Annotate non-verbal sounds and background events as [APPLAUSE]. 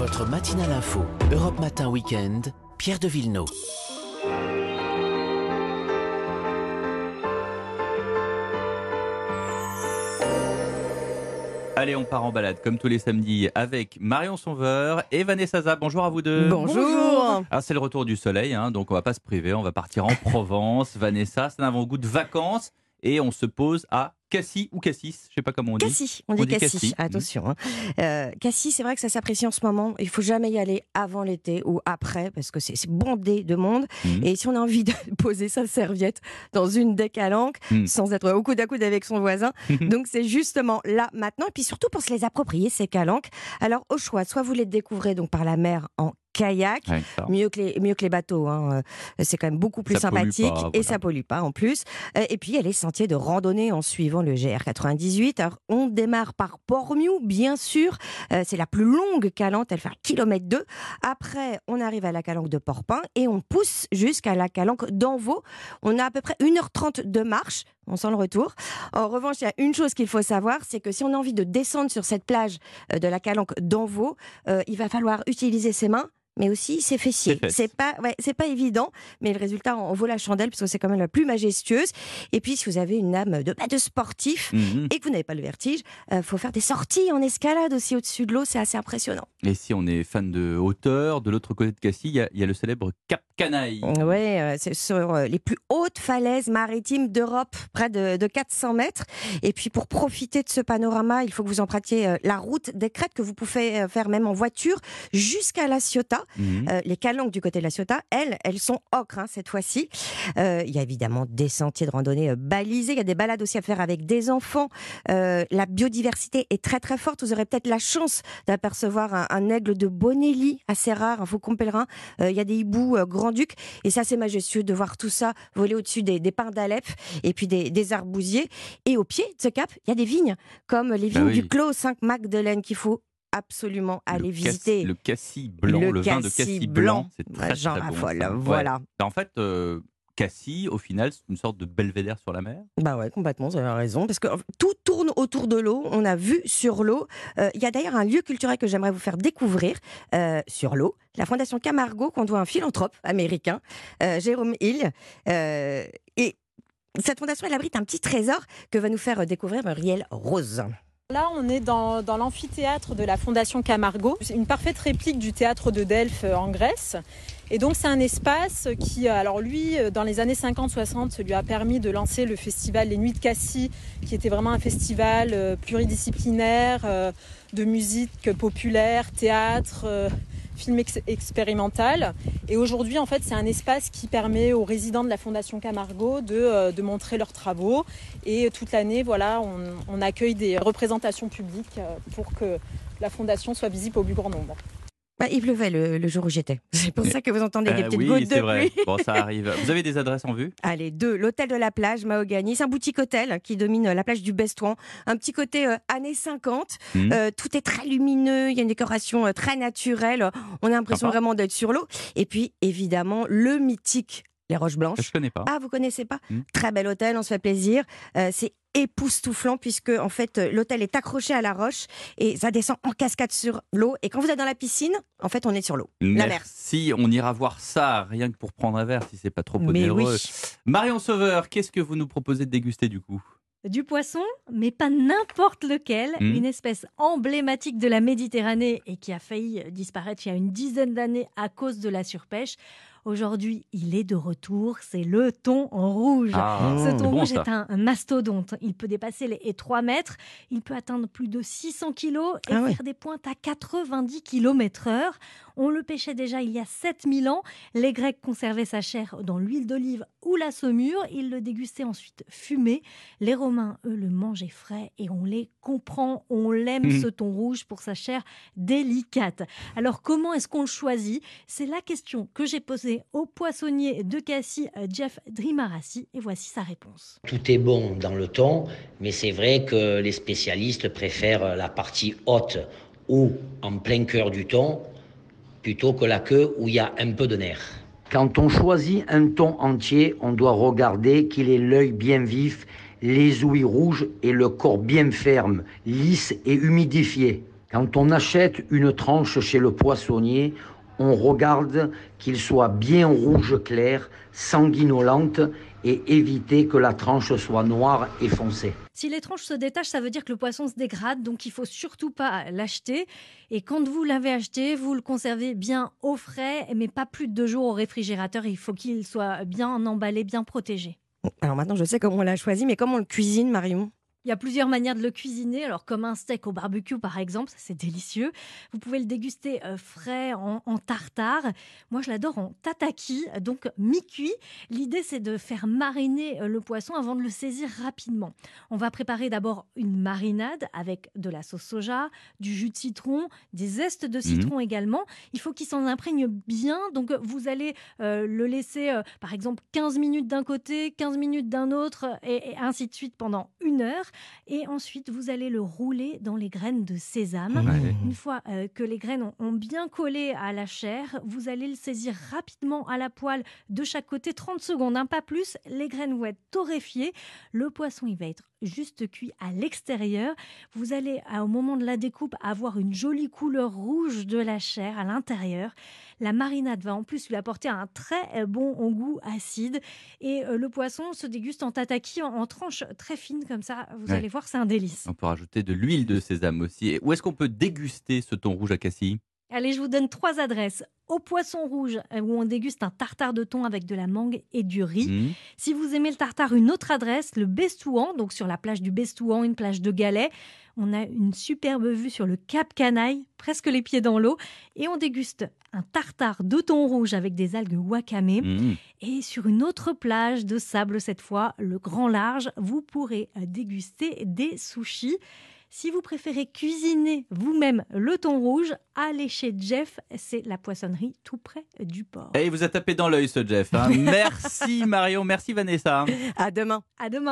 Votre matinale info, Europe Matin Weekend, Pierre de Villeneuve. Allez, on part en balade comme tous les samedis avec Marion Sauveur et Vanessa Zah. Bonjour à vous deux. Bonjour. Alors c'est le retour du soleil, hein, donc on va pas se priver, on va partir en [LAUGHS] Provence. Vanessa, c'est un avant-goût de vacances et on se pose à Cassis ou Cassis, je sais pas comment on dit. Cassis, on dit Cassis. Attention. Hein. Euh, Cassis, c'est vrai que ça s'apprécie en ce moment. Il faut jamais y aller avant l'été ou après parce que c'est bondé de monde. Mhm. Et si on a envie de [LAUGHS] poser sa serviette dans une décalanque Mhm. sans être au coude à coude avec son voisin, donc c'est justement là maintenant. Et puis surtout pour se les approprier ces calanques. Alors au choix, soit vous les découvrez donc par la mer en kayak, Ouais, mieux que les mieux que les bateaux. hein. Euh, C'est quand même beaucoup plus Ça sympathique pas, et ça pollue pas en plus. Euh, Et puis il y a les sentiers de randonnée en suivant le GR98. Alors on démarre par Port-Miou, bien sûr. Euh, C'est la plus longue calanque, elle fait un kilomètre deux. Après, on arrive à la calanque de Porpin et on pousse jusqu'à la calanque d'Envaux. On a à peu près 1h30 de marche. On sent le retour. En revanche, il y a une chose qu'il faut savoir, c'est que si on a envie de descendre sur cette plage euh, de la calanque d'Envaux, euh, il va falloir utiliser ses mains. Mais aussi ses fessiers. C'est pas, ouais, c'est pas évident, mais le résultat en vaut la chandelle parce que c'est quand même la plus majestueuse. Et puis, si vous avez une âme de, bah, de sportif Mhm. et que vous n'avez pas le vertige, il faut faire des sorties en escalade aussi au-dessus de l'eau. C'est assez impressionnant. Et si on est fan de hauteur, de l'autre côté de Cassis, il y, a- il y a le célèbre Cap Canaille. Oui, c'est sur euh, les plus hautes falaises maritimes d'Europe, près de, de 400 mètres. Et puis pour profiter de ce panorama, il faut que vous empruntiez euh, la route des crêtes que vous pouvez euh, faire même en voiture jusqu'à La Ciotat. Mhm. Euh, les calanques du côté de La Ciotat, elles, elles sont ocre hein, cette fois-ci. Euh, Il y a évidemment des sentiers de randonnée euh, balisés. Il y a des balades aussi à faire avec des enfants. Euh, la biodiversité est très très forte. Vous aurez peut-être la chance d'apercevoir un, un aigle de Bonelli, assez rare, un faucon pèlerin. Il y a des hiboux grand-duc. Et ça, c'est majestueux de voir tout ça voler au-dessus des, des pins d'Alep et puis des, des arbousiers. Et au pied de ce cap, il y a des vignes, comme les Bah vignes oui. du Clos Sainte-Magdeleine qu'il faut absolument aller Le visiter. Cassis- le Cassis blanc, le, vin de cassis Cassis blanc, c'est très, Jean très bon, raffole. Ouais. voilà. En fait, euh, Cassis, au final, c'est une sorte de belvédère sur la mer. Bah ouais, complètement, vous avez raison. Parce que tout tourne autour de l'eau. On a vu sur l'eau. Euh, Il y a d'ailleurs un lieu culturel que j'aimerais vous faire découvrir euh, sur l'eau. La Fondation Camargo, qu'on doit à un philanthrope américain, Jérôme Hill. Et cette fondation, elle abrite un petit trésor que va nous faire découvrir Muriel Rose. Là, on est dans, l'amphithéâtre de la Fondation Camargo. C'est une parfaite réplique du théâtre de Delphes euh, en Grèce. Et donc, c'est un espace qui, euh, alors lui, euh, dans les années 50-60, lui a permis de lancer le festival Les Nuits de Cassis, qui était vraiment un festival pluridisciplinaire de musique populaire, théâtre, film ex- expérimental. Et aujourd'hui, en fait, c'est un espace qui permet aux résidents de la Fondation Camargo de, euh, montrer leurs travaux. Et toute l'année, voilà, on, on accueille des représentations publiques euh, pour que la Fondation soit visible au plus grand nombre. Bah, il pleuvait le, le jour où j'étais. [LAUGHS] C'est pour ça que vous entendez des Euh, petites oui, gouttes de vrai. pluie. Bon, ça [LAUGHS] arrive. Vous avez des adresses en vue? Allez, deux. L'hôtel de la plage, Mahogany. C'est un boutique hôtel qui domine la plage du Bestouan. Un petit côté euh, années 50. Mhm. Euh, tout est très lumineux. Il y a une décoration euh, très naturelle. On a l'impression vraiment d'être sur l'eau. Et puis, évidemment, le mythique, les Roches Blanches. Je connais pas. Ah, vous connaissez pas? Mhm. Très bel hôtel, on se fait plaisir. Euh, c'est époustouflant puisque en fait euh, l'hôtel est accroché à la roche et ça descend en cascade sur l'eau et quand vous êtes dans la piscine en fait on est sur l'eau la mer Merci. On ira voir ça, rien que pour prendre un verre, si c'est pas trop mais oui onéreux. Marion Sauveur, qu'est-ce que vous nous proposez de déguster du coup? Du poisson, mais pas n'importe lequel, Mhm. une espèce emblématique de la Méditerranée et qui a failli disparaître il y a une dizaine d'années à cause de la surpêche. Aujourd'hui, il est de retour, c'est le thon en rouge. Ah, Ce thon bon rouge ça. est un, un mastodonte. Il peut dépasser les 3 mètres. Il peut atteindre plus de 600 kilos et Ah faire des pointes à 90 km heure. On le pêchait déjà il y a 7000 ans. Les Grecs conservaient sa chair dans l'huile d'olive ou la saumure. Ils le dégustaient ensuite fumé. Les Romains, eux, le mangeaient frais et on les comprend. On l'aime, Mhm. ce thon rouge, pour sa chair délicate. Alors, comment est-ce qu'on le choisit? C'est la question que j'ai posée au poissonnier de Cassis, euh, Jeff Drimarassi, et voici sa réponse. Tout est bon dans le thon, mais c'est vrai que les spécialistes préfèrent la partie haute ou en plein cœur du thon plutôt que la queue où il y a un peu de nerf. Quand on choisit un thon entier, on doit regarder qu'il ait l'œil bien vif, les ouïes rouges et le corps bien ferme, lisse et humidifié. Quand on achète une tranche chez le poissonnier, on regarde qu'il soit bien rouge clair, sanguinolente et éviter que la tranche soit noire et foncée. Si les tranches se détachent, ça veut dire que le poisson se dégrade, donc il faut surtout pas l'acheter. Et quand vous l'avez acheté, vous le conservez bien au frais, mais pas plus de deux jours au réfrigérateur. Il faut qu'il soit bien emballé, bien protégé. Alors maintenant, je sais comment on l'a choisi, mais comment on le cuisine, Marion? Il y a plusieurs manières de le cuisiner. Alors, comme un steak au barbecue, par exemple, ça c'est délicieux. Vous pouvez le déguster euh, frais en, tartare. Moi, je l'adore en tataki, donc mi-cuit. L'idée, c'est de faire mariner euh, le poisson avant de le saisir rapidement. On va préparer d'abord une marinade avec de la sauce soja, du jus de citron, des zestes de citron mhm. également. Il faut qu'il s'en imprègne bien. Donc, vous allez euh, le laisser, par exemple, 15 minutes d'un côté, 15 minutes d'un autre, et ainsi de suite pendant une heure. Et ensuite, vous allez le rouler dans les graines de sésame. Une fois euh, que les graines ont, bien collé à la chair, vous allez le saisir rapidement à la poêle de chaque côté, 30 secondes, un pas plus. Les graines vont être torréfiées. Le poisson, il va être juste cuit à l'extérieur. Vous allez, au moment de la découpe, avoir une jolie couleur rouge de la chair à l'intérieur. La marinade va en plus lui apporter un très bon goût acide. Et euh, le poisson se déguste en tataki, en, tranches très fines comme ça. Vous allez voir, c'est un délice. On peut rajouter de l'huile de sésame aussi. où est-ce qu'on peut déguster ce thon rouge à cassis? Allez, je vous donne trois adresses. Au Poisson Rouge, euh, où on déguste un tartare de thon avec de la mangue et du riz. Mmh. Si vous aimez le tartare, une autre adresse, le Bestouan, donc sur la plage du Bestouan, une plage de galets. On a une superbe vue sur le Cap Canaille, presque les pieds dans l'eau. Et on déguste un tartare de thon rouge avec des algues wakame. Mmh. Et sur une autre plage de sable cette fois, le Grand Large, vous pourrez euh, déguster des sushis. Si vous préférez cuisiner vous-même le thon rouge, allez chez Jeff, c'est la poissonnerie tout près du port. Et il vous a tapé dans l'œil ce Jeff. Hein. [LAUGHS] merci Marion, merci Vanessa. À demain. À demain.